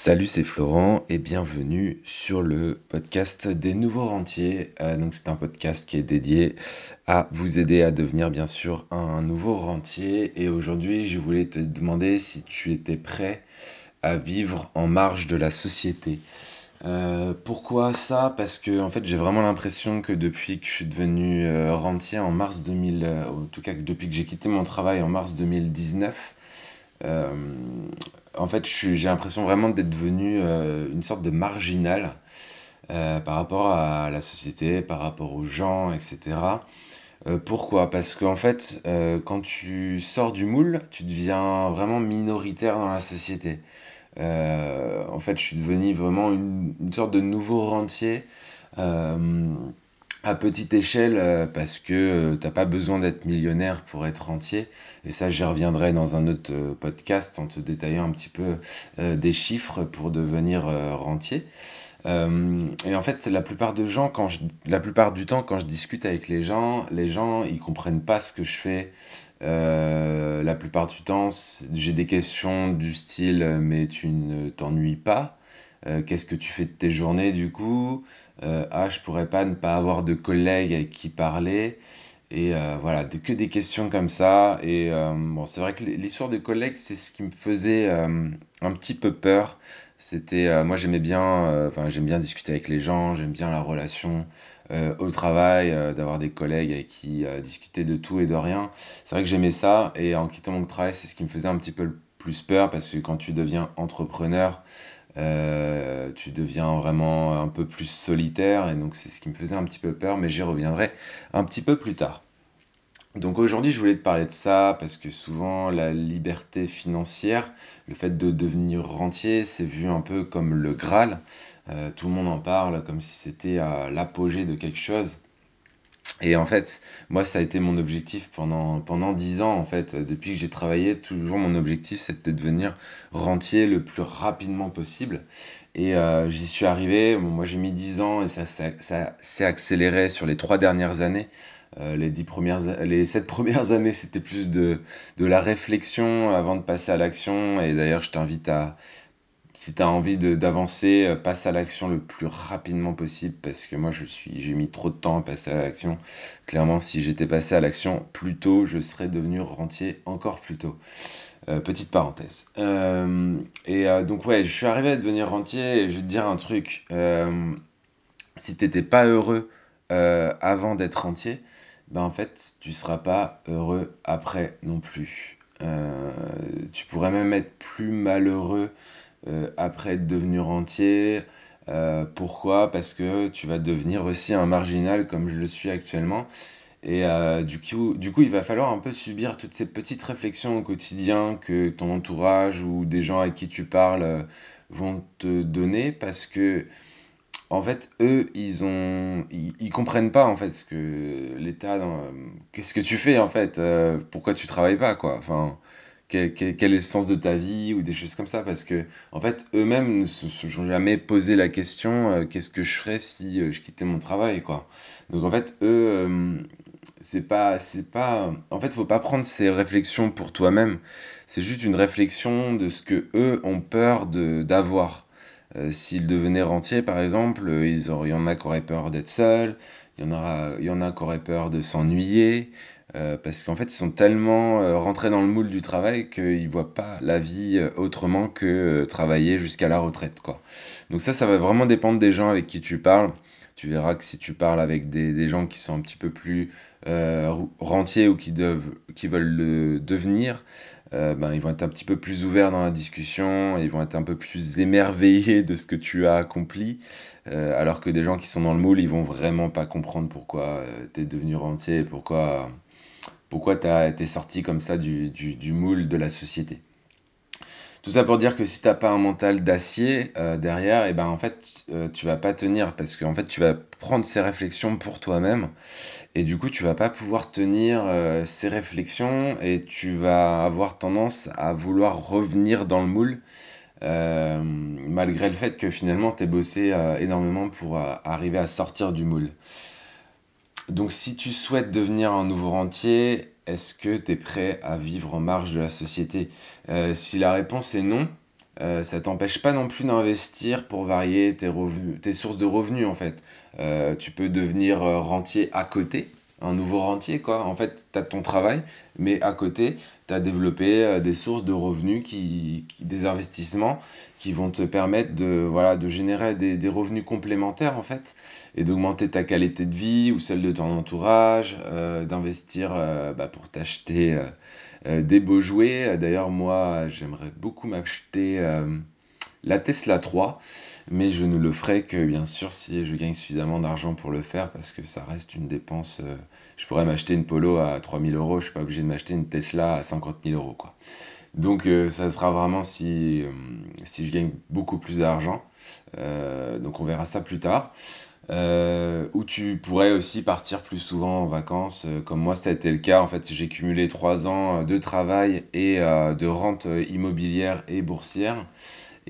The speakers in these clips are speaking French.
Salut, c'est Florent et bienvenue sur le podcast des nouveaux rentiers. Euh, donc c'est un podcast qui est dédié à vous aider à devenir bien sûr un nouveau rentier. Et aujourd'hui, je voulais te demander si tu étais prêt à vivre en marge de la société. Euh, pourquoi ça? Parce que en fait, j'ai vraiment l'impression que depuis que je suis devenu euh, rentier en mars 2000, en tout cas depuis que j'ai quitté mon travail en mars 2019, euh, en fait, j'ai l'impression vraiment d'être devenu euh, une sorte de marginal euh, par rapport à la société, par rapport aux gens, etc. pourquoi? Parce qu'en fait, quand tu sors du moule, tu deviens vraiment minoritaire dans la société. en fait, je suis devenu vraiment une sorte de nouveau rentier à petite échelle euh, parce que euh, t'as pas besoin d'être millionnaire pour être rentier. Et ça, j'y reviendrai dans un autre euh, podcast en te détaillant un petit peu des chiffres pour devenir rentier. et en fait, la plupart de gens, quand je, la plupart du temps, quand je discute avec les gens, les gens, ils comprennent pas ce que je fais. la plupart du temps, j'ai des questions du style, mais tu ne t'ennuies pas. Qu'est-ce que tu fais de tes journées du coup? euh, ah, je pourrais pas ne pas avoir de collègues avec qui parler. Et euh, voilà, que des questions comme ça. Et euh, bon, c'est vrai que l'histoire de collègues, c'est ce qui me faisait euh, un petit peu peur. C'était, moi j'aimais bien, enfin j'aime bien discuter avec les gens, j'aime bien la relation au travail, d'avoir des collègues avec qui discuter de tout et de rien. C'est vrai que j'aimais ça. Et en quittant mon travail, c'est ce qui me faisait un petit peu plus peur parce que quand tu deviens entrepreneur, euh, tu deviens vraiment un peu plus solitaire et donc c'est ce qui me faisait un petit peu peur, mais j'y reviendrai un petit peu plus tard. Donc aujourd'hui, je voulais te parler de ça parce que souvent la liberté financière, le fait de devenir rentier, c'est vu un peu comme le Graal. Euh, tout le monde en parle comme si c'était à l'apogée de quelque chose. Et en fait, moi, ça a été mon objectif pendant, pendant 10 ans. En fait, depuis que j'ai travaillé, toujours mon objectif, c'était de devenir rentier le plus rapidement possible. Et euh, j'y suis arrivé. Moi, j'ai mis 10 ans et ça, ça, ça s'est accéléré sur les trois dernières années. Euh, les, 10 premières, les 7 premières années, c'était plus de, de la réflexion avant de passer à l'action. Et d'ailleurs, je t'invite à, si tu as envie d'avancer, euh, passe à l'action le plus rapidement possible parce que moi je suis j'ai mis trop de temps à passer à l'action. Clairement, si j'étais passé à l'action plus tôt, je serais devenu rentier encore plus tôt. Euh, petite parenthèse. Euh, et donc ouais, je suis arrivé à devenir rentier et je vais te dire un truc. si t'étais pas heureux avant d'être rentier, ben en fait tu seras pas heureux après non plus. tu pourrais même être plus malheureux après être devenu rentier. Euh, pourquoi? Parce que tu vas devenir aussi un marginal comme je le suis actuellement. Et euh, du, coup, du coup, il va falloir un peu subir toutes ces petites réflexions au quotidien que ton entourage ou des gens avec qui tu parles vont te donner parce que en fait, eux, ils ont, ils, comprennent pas en fait ce que l'État, qu'est-ce que tu fais en fait, pourquoi tu travailles pas quoi. Enfin, quel, est le sens de ta vie ou des choses comme ça parce que en fait eux-mêmes ne se sont jamais posé la question euh, qu'est-ce que je ferais si euh, je quittais mon travail quoi. Donc en fait eux euh, c'est pas c'est pas en fait faut pas prendre ces réflexions pour toi-même. C'est juste une réflexion de ce que eux ont peur de d'avoir s'ils devenaient rentiers par exemple ils il y en a qui auraient peur d'être seuls il y en a qui auraient peur de s'ennuyer euh, parce qu'en fait, ils sont tellement euh, rentrés dans le moule du travail qu'ils voient pas la vie euh, autrement que travailler jusqu'à la retraite, quoi. Donc ça, ça va vraiment dépendre des gens avec qui tu parles. Tu verras que si tu parles avec des, gens qui sont un petit peu plus rentiers ou qui, veulent le devenir, ben, ils vont être un petit peu plus ouverts dans la discussion, ils vont être un peu plus émerveillés de ce que tu as accompli, alors que des gens qui sont dans le moule, ils vont vraiment pas comprendre pourquoi tu es devenu rentier, pourquoi pourquoi tu été sorti comme ça du, moule de la société. Tout ça pour dire que si t'as pas un mental d'acier euh, derrière, et eh ben en fait euh, tu vas pas tenir parce qu'en fait tu vas prendre ces réflexions pour toi-même et du coup tu vas pas pouvoir tenir euh, ces réflexions et tu vas avoir tendance à vouloir revenir dans le moule malgré le fait que finalement tu bossé énormément pour arriver à sortir du moule. Donc si tu souhaites devenir un nouveau rentier, est-ce que tu es prêt à vivre en marge de la société? Euh, Si la réponse est non, euh, ça t'empêche pas non plus d'investir pour varier tes sources de revenus en fait. Euh, tu peux devenir rentier à côté, un nouveau rentier quoi. En fait, tu as ton travail, mais à côté, tu as développé des sources de revenus, qui, des investissements qui vont te permettre de, voilà, de générer des, revenus complémentaires en fait et d'augmenter ta qualité de vie ou celle de ton entourage, d'investir bah, pour t'acheter euh, des beaux jouets. D'ailleurs, moi, j'aimerais beaucoup m'acheter euh, la Tesla 3, mais je ne le ferai que bien sûr si je gagne suffisamment d'argent pour le faire, parce que ça reste une dépense. Euh, je pourrais m'acheter une Polo à 3000 euros, je suis pas obligé de m'acheter une Tesla à 50 000 euros. Quoi. Donc ça sera vraiment si, si je gagne beaucoup plus d'argent. donc on verra ça plus tard. Euh, où tu pourrais aussi partir plus souvent en vacances. Euh, comme moi, ça a été le cas. En fait, j'ai cumulé trois ans de travail et euh, de rente immobilière et boursière.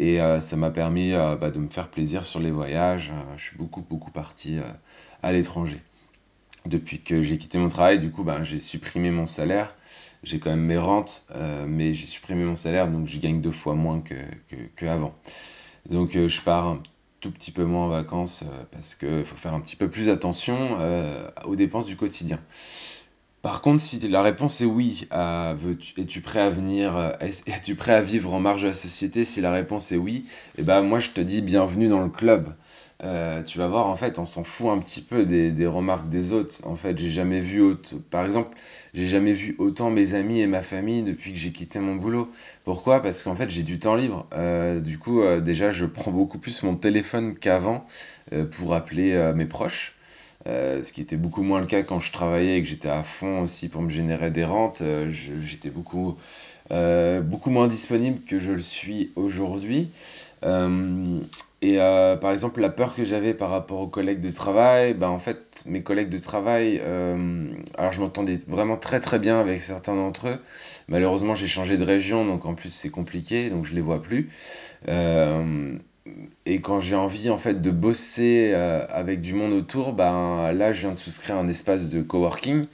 Et ça m'a permis bah, de me faire plaisir sur les voyages. je suis beaucoup, beaucoup parti à l'étranger. Depuis que j'ai quitté mon travail, du coup, bah, j'ai supprimé mon salaire. J'ai quand même mes rentes, mais j'ai supprimé mon salaire, donc je gagne deux fois moins qu'avant. Que, donc je pars tout petit peu moins en vacances euh, parce qu'il faut faire un petit peu plus attention euh, aux dépenses du quotidien. Par contre, si la réponse est oui, es-tu prêt à venir, euh, es-tu prêt à vivre en marge de la société Si la réponse est oui, eh ben moi je te dis bienvenue dans le club. Euh, tu vas voir, en fait, on s'en fout un petit peu des, remarques des autres. En fait, j'ai jamais vu autant. Par exemple, j'ai jamais vu autant mes amis et ma famille depuis que j'ai quitté mon boulot. Pourquoi? Parce qu'en fait, j'ai du temps libre. Euh, du coup, euh, déjà, je prends beaucoup plus mon téléphone qu'avant pour appeler mes proches. Ce qui était beaucoup moins le cas quand je travaillais et que j'étais à fond aussi pour me générer des rentes. j'étais beaucoup, beaucoup moins disponible que je le suis aujourd'hui. Euh, et euh, par exemple, la peur que j'avais par rapport aux collègues de travail, ben en fait, mes collègues de travail, euh, alors je m'entendais vraiment très très bien avec certains d'entre eux. Malheureusement, j'ai changé de région, donc en plus c'est compliqué, donc je les vois plus. Et quand j'ai envie en fait de bosser avec du monde autour, ben là je viens de souscrire un espace de coworking.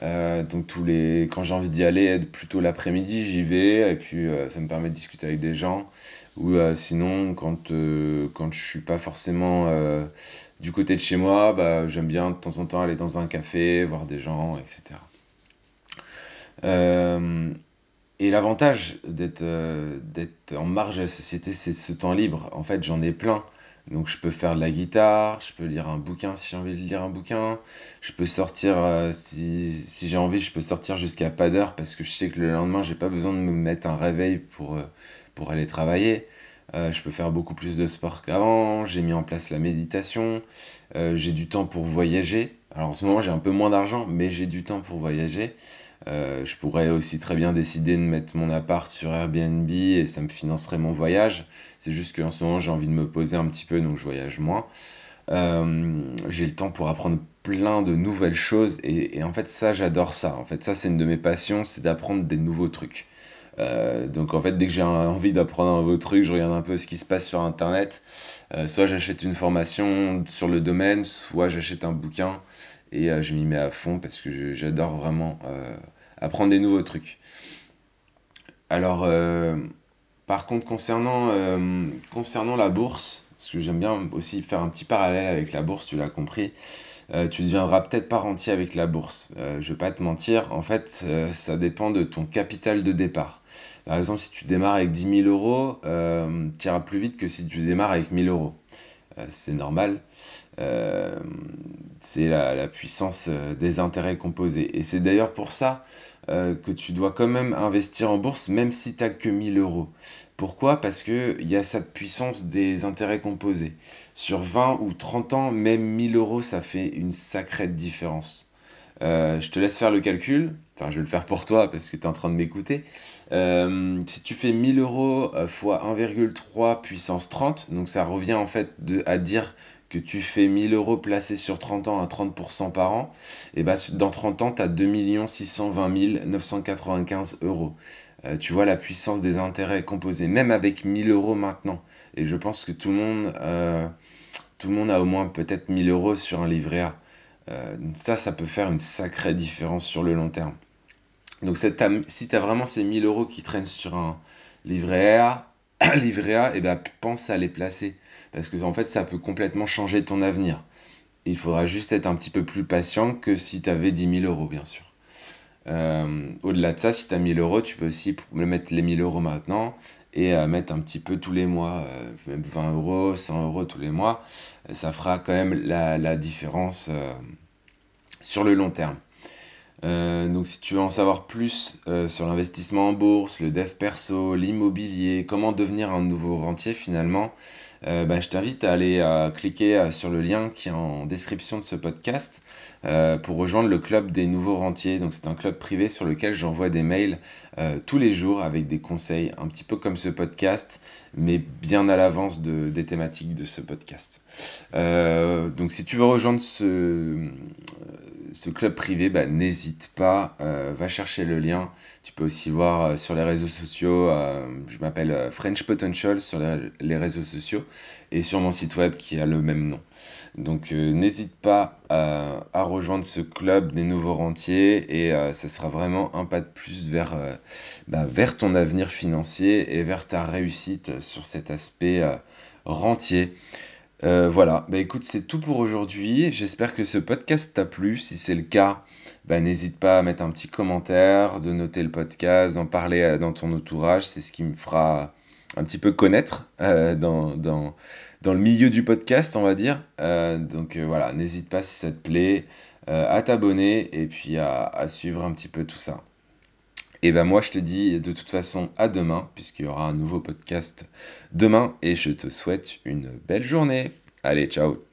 donc tous les, quand j'ai envie d'y aller, plutôt l'après-midi, j'y vais et puis ça me permet de discuter avec des gens. Ou euh, sinon, quand, euh, quand je suis pas forcément euh, du côté de chez moi, bah, j'aime bien de temps en temps aller dans un café, voir des gens, etc. et l'avantage d'être d'être en marge de la société, c'est ce temps libre. En fait, j'en ai plein. Donc je peux faire de la guitare, je peux lire un bouquin si j'ai envie de lire un bouquin, je peux sortir si, si j'ai envie, je peux sortir jusqu'à pas d'heure parce que je sais que le lendemain j'ai pas besoin de me mettre un réveil pour, pour aller travailler. Euh, je peux faire beaucoup plus de sport qu'avant, j'ai mis en place la méditation, euh, j'ai du temps pour voyager. Alors en ce moment j'ai un peu moins d'argent, mais j'ai du temps pour voyager. Euh, je pourrais aussi très bien décider de mettre mon appart sur Airbnb et ça me financerait mon voyage. C'est juste qu'en ce moment j'ai envie de me poser un petit peu, donc je voyage moins. j'ai le temps pour apprendre plein de nouvelles choses et, en fait ça j'adore ça. En fait ça c'est une de mes passions, c'est d'apprendre des nouveaux trucs. Euh, donc en fait, dès que j'ai envie d'apprendre un nouveau truc, je regarde un peu ce qui se passe sur Internet. Euh, soit j'achète une formation sur le domaine, soit j'achète un bouquin et euh, je m'y mets à fond parce que j'adore vraiment apprendre des nouveaux trucs. Alors, par contre, concernant, la bourse, parce que j'aime bien aussi faire un petit parallèle avec la bourse, tu l'as compris. Euh, tu deviendras peut-être pas rentier avec la bourse. Euh, je vais pas te mentir, en fait, euh, ça dépend de ton capital de départ. Par exemple, si tu démarres avec 10 000 euros, tu iras plus vite que si tu démarres avec 1000 euros. c'est normal. C'est la, puissance des intérêts composés. Et c'est d'ailleurs pour ça que tu dois quand même investir en bourse, même si tu n'as que 1000 euros. Pourquoi? Parce qu'il y a cette puissance des intérêts composés. Sur 20 ou 30 ans, même 1000 euros, ça fait une sacrée différence. Euh, je te laisse faire le calcul. Enfin, je vais le faire pour toi parce que tu es en train de m'écouter. Euh, si tu fais 1000 euros fois 1,3 puissance 30, donc ça revient en fait à dire que tu fais 1000 euros placés sur 30 ans à 30% par an, et bah dans 30 ans, tu as 2 620 995 euros. Euh, tu vois la puissance des intérêts composés, même avec 1000 euros maintenant. Et je pense que tout le monde, euh, tout le monde a au moins peut-être 1000 euros sur un livret A. Euh, ça, ça peut faire une sacrée différence sur le long terme. Donc si tu as vraiment ces 1000 euros qui traînent sur un livret A, livret A, et ben, pense à les placer. Parce que en fait, ça peut complètement changer ton avenir. Il faudra juste être un petit peu plus patient que si tu avais 10 000 euros, bien sûr. Euh, au-delà de ça, si tu as 1000 euros, tu peux aussi mettre les 1000 euros maintenant et euh, mettre un petit peu tous les mois, euh, même 20 euros, 100 euros tous les mois. ça fera quand même la différence sur le long terme. Donc si tu veux en savoir plus sur l'investissement en bourse, le dev perso, l'immobilier, comment devenir un nouveau rentier finalement, euh, bah, je t'invite à aller euh, cliquer euh, sur le lien qui est en description de ce podcast pour rejoindre le club des nouveaux rentiers. Donc c'est un club privé sur lequel j'envoie des mails tous les jours avec des conseils, un petit peu comme ce podcast, mais bien à l'avance des thématiques de ce podcast. donc si tu veux rejoindre ce, club privé, bah, n'hésite pas, va chercher le lien. Tu peux aussi voir sur les réseaux sociaux, je m'appelle French Potential sur les réseaux sociaux et sur mon site web qui a le même nom. Donc euh, n'hésite pas à, rejoindre ce club des nouveaux rentiers et euh, ce sera vraiment un pas de plus vers, euh, bah, vers ton avenir financier et vers ta réussite sur cet aspect rentier. voilà, bah écoute, c'est tout pour aujourd'hui. J'espère que ce podcast t'a plu. Si c'est le cas, bah, n'hésite pas à mettre un petit commentaire, de noter le podcast, d'en parler dans ton entourage. C'est ce qui me fera un petit peu connaître euh, dans, le milieu du podcast, on va dire. Euh, donc euh, voilà, n'hésite pas si ça te plaît à t'abonner et puis à, à, suivre un petit peu tout ça. Et ben moi je te dis de toute façon à demain puisqu'il y aura un nouveau podcast demain et je te souhaite une belle journée. Allez, ciao